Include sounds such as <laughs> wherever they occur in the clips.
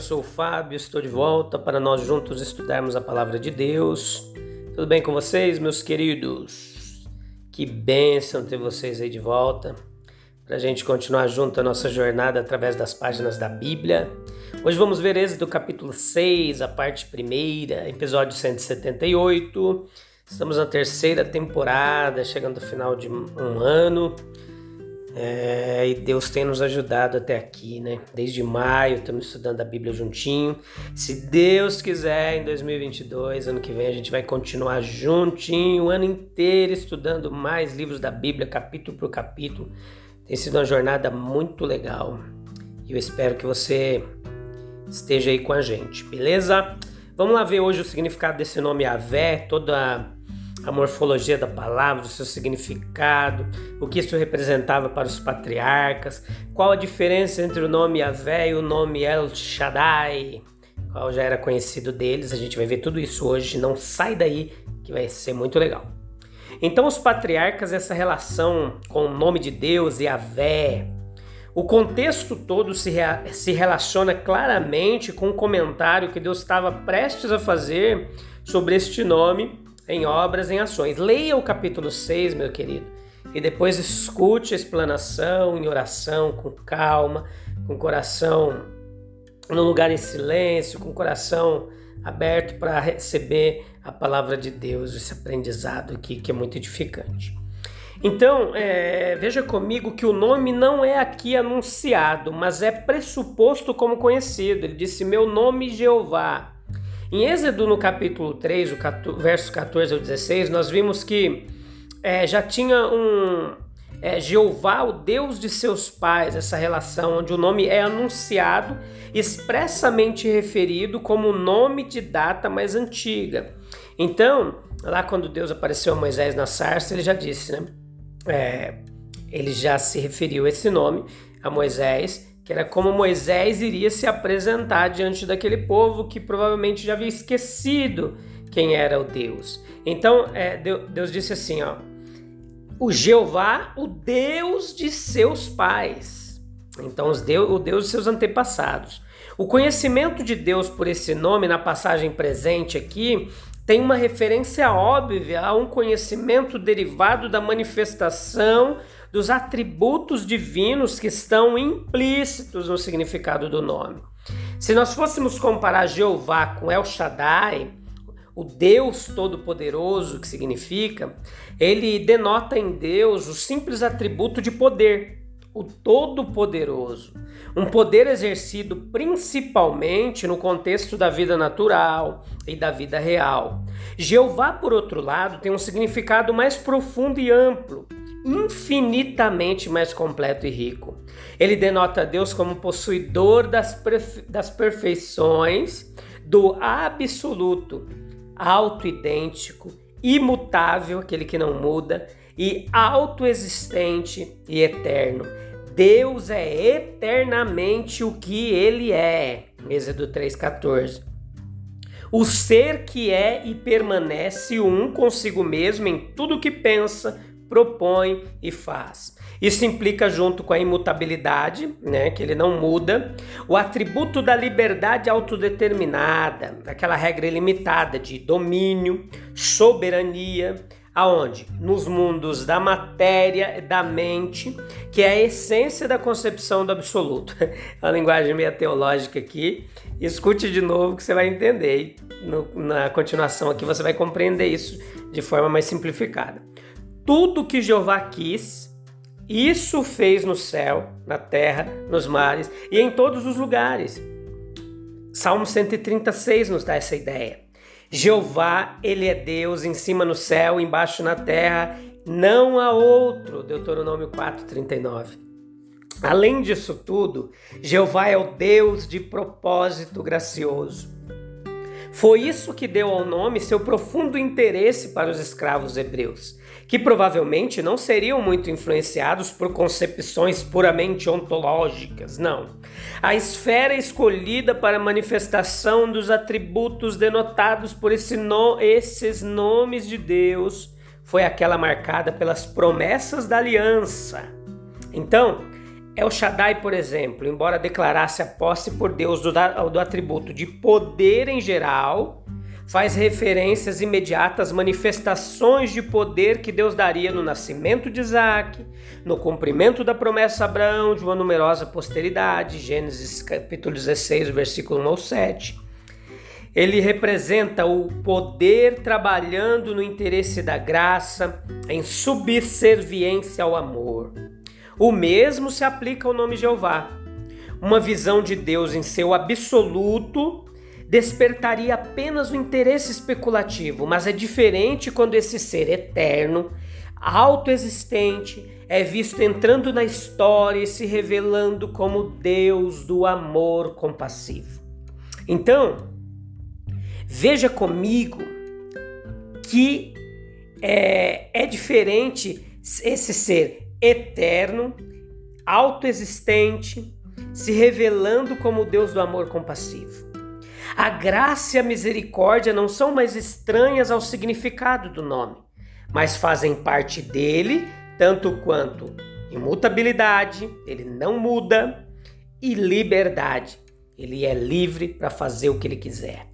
Eu sou o Fábio, estou de volta para nós juntos estudarmos a palavra de Deus. Tudo bem com vocês, meus queridos? Que bênção ter vocês aí de volta para a gente continuar junto a nossa jornada através das páginas da Bíblia. Hoje vamos ver Êxodo capítulo 6, a parte primeira, episódio 178. Estamos na terceira temporada, chegando ao final de um ano. É, e Deus tem nos ajudado até aqui, né? Desde maio estamos estudando a Bíblia juntinho. Se Deus quiser, em 2022, ano que vem, a gente vai continuar juntinho, o ano inteiro estudando mais livros da Bíblia, capítulo por capítulo. Tem sido uma jornada muito legal e eu espero que você esteja aí com a gente, beleza? Vamos lá ver hoje o significado desse nome Avé, toda a morfologia da palavra, o seu significado, o que isso representava para os patriarcas, qual a diferença entre o nome Yahvé e o nome El Shaddai, qual já era conhecido deles. A gente vai ver tudo isso hoje, não sai daí que vai ser muito legal. Então, os patriarcas, essa relação com o nome de Deus e Yahvé, o contexto todo se, se relaciona claramente com o comentário que Deus estava prestes a fazer sobre este nome em obras, em ações. Leia o capítulo 6, meu querido, e depois escute a explanação em oração, com calma, com coração no lugar em silêncio, com coração aberto para receber a palavra de Deus, esse aprendizado aqui que é muito edificante. Então, é, veja comigo que o nome não é aqui anunciado, mas é pressuposto como conhecido. Ele disse: Meu nome Jeová. Em Êxodo, no capítulo 3, o verso 14 ao 16, nós vimos que é, já tinha um é, Jeová, o Deus de seus pais, essa relação onde o nome é anunciado, expressamente referido como nome de data mais antiga. Então, lá quando Deus apareceu a Moisés na sarça, ele já disse, né? É, ele já se referiu a esse nome a Moisés que era como Moisés iria se apresentar diante daquele povo que provavelmente já havia esquecido quem era o Deus. Então, é, Deus disse assim: ó, o Jeová, o Deus de seus pais. Então, Deus, o Deus de seus antepassados. O conhecimento de Deus por esse nome, na passagem presente aqui, tem uma referência óbvia a um conhecimento derivado da manifestação dos atributos divinos que estão implícitos no significado do nome. Se nós fôssemos comparar Jeová com El Shaddai, o Deus Todo-Poderoso, que significa, ele denota em Deus o simples atributo de poder, o Todo-Poderoso. Um poder exercido principalmente no contexto da vida natural e da vida real. Jeová, por outro lado, tem um significado mais profundo e amplo infinitamente mais completo e rico. Ele denota Deus como possuidor das, das perfeições do absoluto, auto-idêntico, imutável, aquele que não muda, e autoexistente e eterno. Deus é eternamente o que ele é. Êxodo 3,14. O ser que é e permanece um consigo mesmo em tudo que pensa, propõe e faz. Isso implica, junto com a imutabilidade, né, que ele não muda, o atributo da liberdade autodeterminada, aquela regra ilimitada de domínio, soberania, aonde? Nos mundos da matéria e da mente, que é a essência da concepção do absoluto. <laughs> a linguagem meio teológica aqui. Escute de novo que você vai entender. No, na continuação aqui você vai compreender isso de forma mais simplificada tudo que Jeová quis, isso fez no céu, na terra, nos mares e em todos os lugares. Salmo 136 nos dá essa ideia. Jeová, ele é Deus em cima no céu, embaixo na terra, não há outro. Deuteronômio 4:39. Além disso tudo, Jeová é o Deus de propósito gracioso. Foi isso que deu ao nome seu profundo interesse para os escravos hebreus, que provavelmente não seriam muito influenciados por concepções puramente ontológicas, não. A esfera escolhida para manifestação dos atributos denotados por esse no, esses nomes de Deus foi aquela marcada pelas promessas da aliança. Então, El Shaddai, por exemplo, embora declarasse a posse por Deus do, do atributo de poder em geral, faz referências imediatas manifestações de poder que Deus daria no nascimento de Isaac, no cumprimento da promessa a Abraão de uma numerosa posteridade, Gênesis capítulo 16, versículo 1 ao 7. Ele representa o poder trabalhando no interesse da graça, em subserviência ao amor. O mesmo se aplica ao nome Jeová. Uma visão de Deus em seu absoluto despertaria apenas o interesse especulativo, mas é diferente quando esse ser eterno, autoexistente, é visto entrando na história e se revelando como Deus do amor compassivo. Então, veja comigo que é, é diferente esse ser eterno, autoexistente, se revelando como Deus do amor compassivo. A graça e a misericórdia não são mais estranhas ao significado do nome, mas fazem parte dele, tanto quanto imutabilidade, ele não muda, e liberdade, ele é livre para fazer o que ele quiser.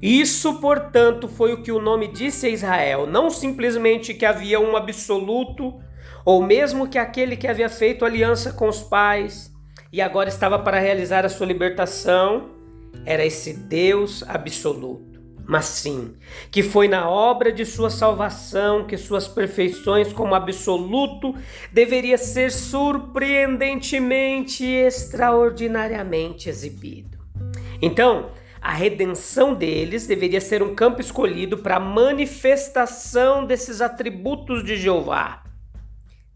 Isso, portanto, foi o que o nome disse a Israel, não simplesmente que havia um absoluto, ou mesmo que aquele que havia feito aliança com os pais e agora estava para realizar a sua libertação, era esse Deus absoluto, mas sim que foi na obra de sua salvação que suas perfeições como absoluto deveria ser surpreendentemente e extraordinariamente exibido. Então, a redenção deles deveria ser um campo escolhido para a manifestação desses atributos de Jeová.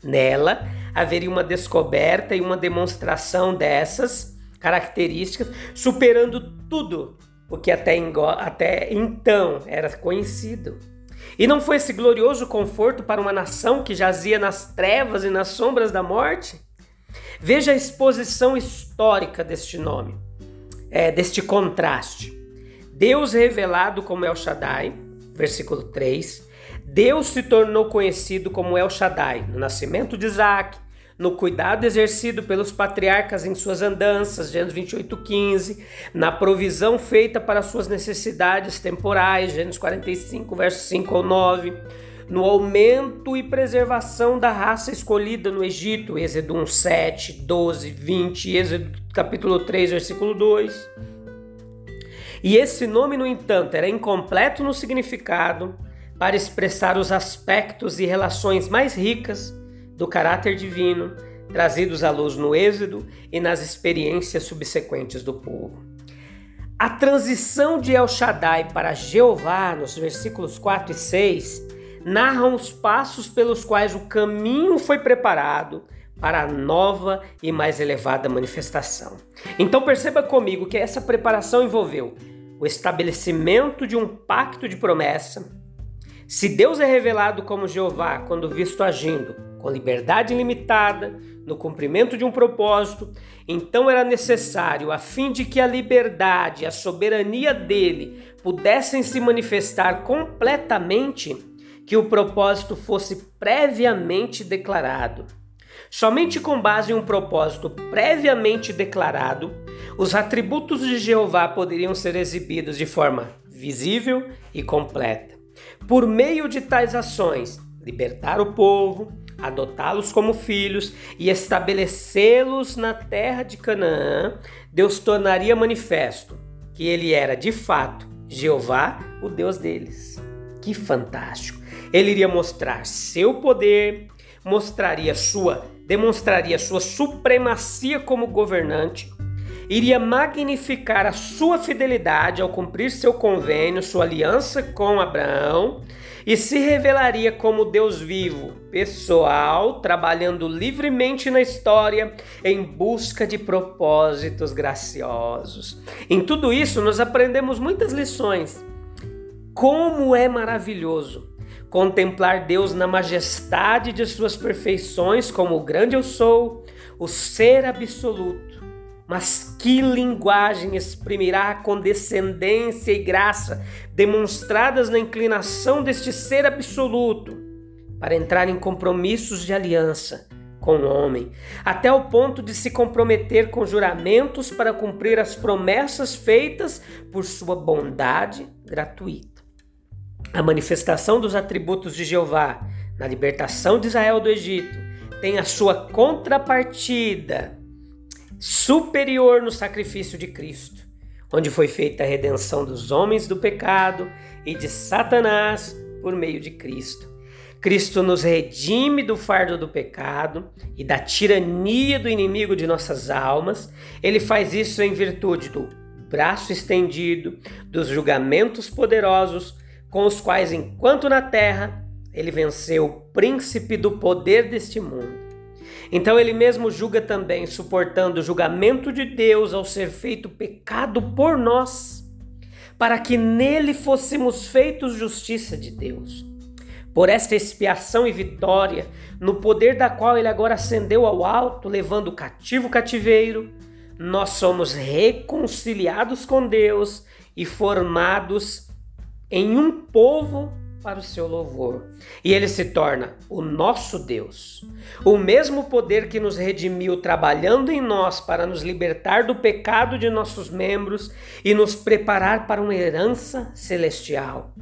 Nela haveria uma descoberta e uma demonstração dessas características, superando tudo o que até, até então era conhecido. E não foi esse glorioso conforto para uma nação que jazia nas trevas e nas sombras da morte? Veja a exposição histórica deste nome, é, deste contraste. Deus revelado como El Shaddai, versículo 3. Deus se tornou conhecido como El Shaddai no nascimento de Isaac, no cuidado exercido pelos patriarcas em suas andanças, Gênesis 28:15, na provisão feita para suas necessidades temporais, Gênesis 45, versos 5 ao 9, no aumento e preservação da raça escolhida no Egito, Êxodo 1, 7, 12, 20, Êxodo capítulo 3, versículo 2. E esse nome, no entanto, era incompleto no significado para expressar os aspectos e relações mais ricas do caráter divino trazidos à luz no Êxodo e nas experiências subsequentes do povo. A transição de El Shaddai para Jeová, nos versículos 4 e 6, narram os passos pelos quais o caminho foi preparado para a nova e mais elevada manifestação. Então perceba comigo que essa preparação envolveu o estabelecimento de um pacto de promessa. Se Deus é revelado como Jeová quando visto agindo com liberdade limitada, no cumprimento de um propósito, então era necessário, a fim de que a liberdade a soberania dele pudessem se manifestar completamente, que o propósito fosse previamente declarado. Somente com base em um propósito previamente declarado, os atributos de Jeová poderiam ser exibidos de forma visível e completa. Por meio de tais ações, libertar o povo, adotá-los como filhos e estabelecê-los na terra de Canaã, Deus tornaria manifesto que ele era de fato Jeová, o Deus deles. Que fantástico! Ele iria mostrar seu poder, mostraria sua, demonstraria sua supremacia como governante, iria magnificar a sua fidelidade ao cumprir seu convênio, sua aliança com Abraão e se revelaria como Deus vivo, pessoal, trabalhando livremente na história em busca de propósitos graciosos. Em tudo isso, nós aprendemos muitas lições. Como é maravilhoso contemplar Deus na majestade de suas perfeições, como o grande eu sou, o ser absoluto mas que linguagem exprimirá a condescendência e graça demonstradas na inclinação deste ser absoluto para entrar em compromissos de aliança com o homem, até o ponto de se comprometer com juramentos para cumprir as promessas feitas por sua bondade gratuita. A manifestação dos atributos de Jeová na libertação de Israel do Egito tem a sua contrapartida superior no sacrifício de Cristo, onde foi feita a redenção dos homens do pecado e de Satanás por meio de Cristo. Cristo nos redime do fardo do pecado e da tirania do inimigo de nossas almas. Ele faz isso em virtude do braço estendido, dos julgamentos poderosos com os quais, enquanto na terra, ele venceu o príncipe do poder deste mundo então ele mesmo julga também, suportando o julgamento de Deus ao ser feito pecado por nós, para que nele fôssemos feitos justiça de Deus. Por esta expiação e vitória, no poder da qual ele agora ascendeu ao alto, levando o cativo cativeiro, nós somos reconciliados com Deus e formados em um povo para o seu louvor. E ele se torna o nosso Deus. O mesmo poder que nos redimiu trabalhando em nós para nos libertar do pecado de nossos membros e nos preparar para uma herança celestial.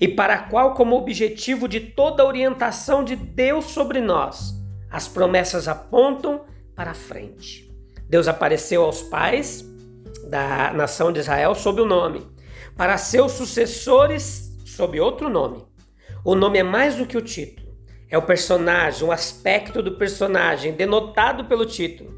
E para a qual, como objetivo de toda a orientação de Deus sobre nós, as promessas apontam para a frente. Deus apareceu aos pais da nação de Israel sob o nome, para seus sucessores sob outro nome. O nome é mais do que o título. É o personagem, o aspecto do personagem, denotado pelo título.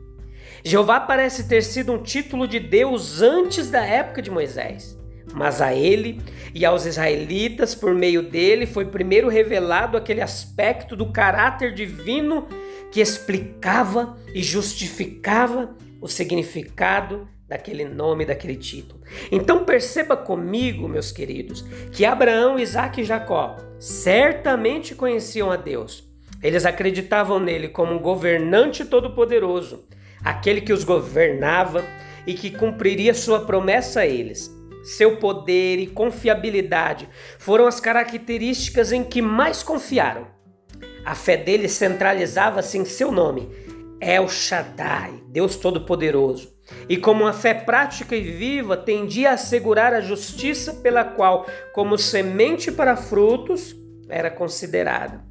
Jeová parece ter sido um título de Deus antes da época de Moisés. Mas a ele e aos israelitas, por meio dele, foi primeiro revelado aquele aspecto do caráter divino que explicava e justificava o significado daquele nome, daquele título. Então perceba comigo, meus queridos, que Abraão, Isaac e Jacó certamente conheciam a Deus. Eles acreditavam nele como um governante todo-poderoso, aquele que os governava e que cumpriria sua promessa a eles. Seu poder e confiabilidade foram as características em que mais confiaram. A fé deles centralizava-se em seu nome, El Shaddai, Deus Todo-Poderoso e como uma fé prática e viva tendia a assegurar a justiça pela qual, como semente para frutos, era considerada.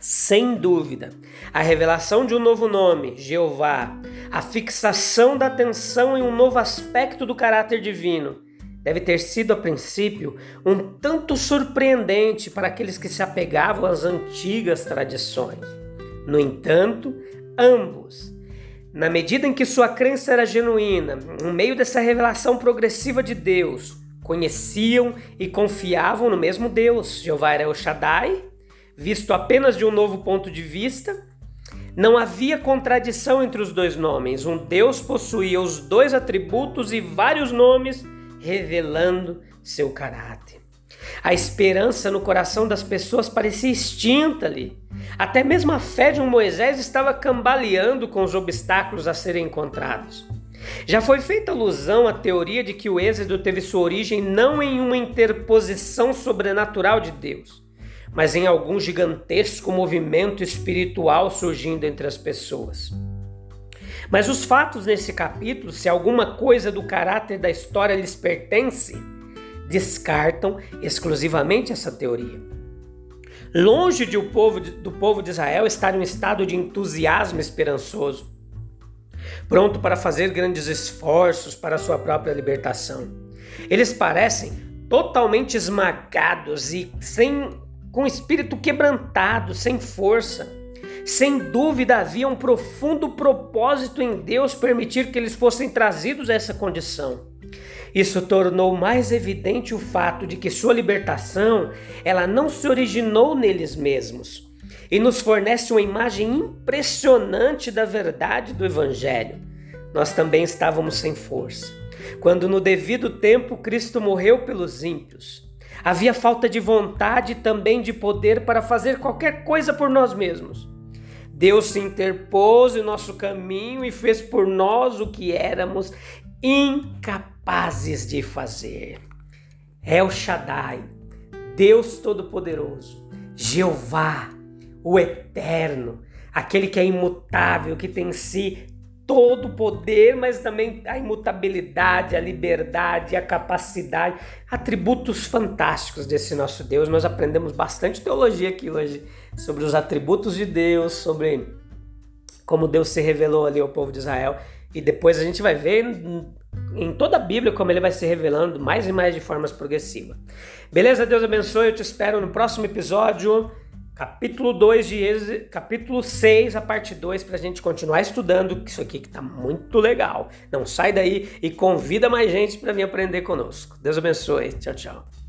Sem dúvida, a revelação de um novo nome, Jeová, a fixação da atenção em um novo aspecto do caráter divino, deve ter sido a princípio um tanto surpreendente para aqueles que se apegavam às antigas tradições. No entanto, ambos na medida em que sua crença era genuína, no meio dessa revelação progressiva de Deus, conheciam e confiavam no mesmo Deus. Jeová era o Shaddai, visto apenas de um novo ponto de vista. Não havia contradição entre os dois nomes. Um Deus possuía os dois atributos e vários nomes, revelando seu caráter. A esperança no coração das pessoas parecia extinta ali. Até mesmo a fé de um Moisés estava cambaleando com os obstáculos a serem encontrados. Já foi feita alusão à teoria de que o êxodo teve sua origem não em uma interposição sobrenatural de Deus, mas em algum gigantesco movimento espiritual surgindo entre as pessoas. Mas os fatos nesse capítulo, se alguma coisa do caráter da história lhes pertence, descartam exclusivamente essa teoria. Longe de o povo, do povo de Israel estar em um estado de entusiasmo esperançoso, pronto para fazer grandes esforços para sua própria libertação. Eles parecem totalmente esmagados e sem com espírito quebrantado, sem força. Sem dúvida havia um profundo propósito em Deus permitir que eles fossem trazidos a essa condição. Isso tornou mais evidente o fato de que sua libertação, ela não se originou neles mesmos, e nos fornece uma imagem impressionante da verdade do evangelho. Nós também estávamos sem força. Quando no devido tempo Cristo morreu pelos ímpios, havia falta de vontade e também de poder para fazer qualquer coisa por nós mesmos. Deus se interpôs em nosso caminho e fez por nós o que éramos incapazes de fazer. El Shaddai, Deus Todo-Poderoso, Jeová, o Eterno, aquele que é imutável, que tem em si todo o poder, mas também a imutabilidade, a liberdade, a capacidade, atributos fantásticos desse nosso Deus. Nós aprendemos bastante teologia aqui hoje sobre os atributos de Deus, sobre como Deus se revelou ali ao povo de Israel. E depois a gente vai ver em toda a Bíblia como ele vai se revelando mais e mais de formas progressivas. Beleza? Deus abençoe. Eu te espero no próximo episódio capítulo 2 de Êxodo, capítulo 6, a parte 2, para a gente continuar estudando isso aqui que está muito legal. Não sai daí e convida mais gente para vir aprender conosco. Deus abençoe. Tchau, tchau.